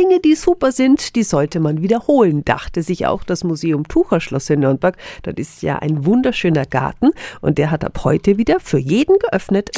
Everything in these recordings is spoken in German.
Dinge, die super sind, die sollte man wiederholen, dachte sich auch das Museum Tucherschloss in Nürnberg. Dort ist ja ein wunderschöner Garten und der hat ab heute wieder für jeden geöffnet.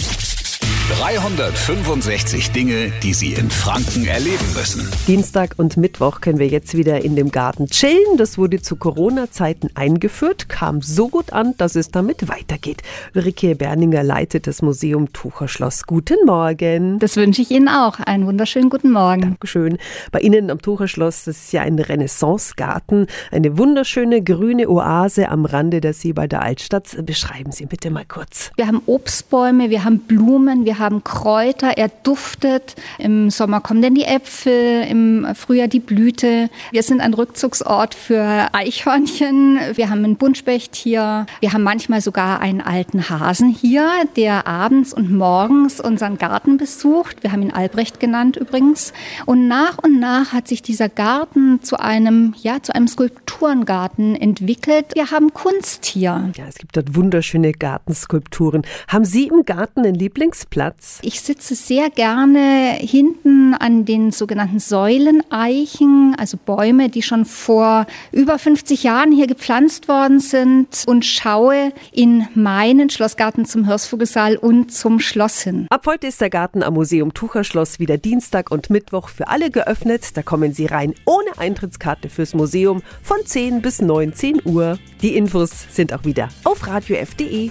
365 Dinge, die Sie in Franken erleben müssen. Dienstag und Mittwoch können wir jetzt wieder in dem Garten chillen. Das wurde zu Corona-Zeiten eingeführt, kam so gut an, dass es damit weitergeht. Ulrike Berninger leitet das Museum Tucherschloss. Guten Morgen. Das wünsche ich Ihnen auch. Einen wunderschönen guten Morgen. Dankeschön. Bei Ihnen am Tucherschloss, das ist ja ein Renaissance-Garten, eine wunderschöne grüne Oase am Rande der Seebalder Altstadt. Beschreiben Sie bitte mal kurz. Wir haben Obstbäume, wir haben Blumen, wir haben Kräuter, er duftet. Im Sommer kommen dann die Äpfel, im Frühjahr die Blüte. Wir sind ein Rückzugsort für Eichhörnchen. Wir haben einen Buntspecht hier. Wir haben manchmal sogar einen alten Hasen hier, der abends und morgens unseren Garten besucht. Wir haben ihn Albrecht genannt übrigens. Und nach und nach hat sich dieser Garten zu einem, ja, zu einem Skulpturengarten entwickelt. Wir haben Kunst hier. Ja, es gibt dort wunderschöne Gartenskulpturen. Haben Sie im Garten einen Lieblingsplatz? Platz? Ich sitze sehr gerne hinten an den sogenannten Säuleneichen, also Bäume, die schon vor über 50 Jahren hier gepflanzt worden sind und schaue in meinen Schlossgarten zum Hirsvogelsaal und zum Schloss hin. Ab heute ist der Garten am Museum Tucherschloss wieder Dienstag und Mittwoch für alle geöffnet. Da kommen Sie rein ohne Eintrittskarte fürs Museum von 10 bis 19 Uhr. Die Infos sind auch wieder auf radiof.de.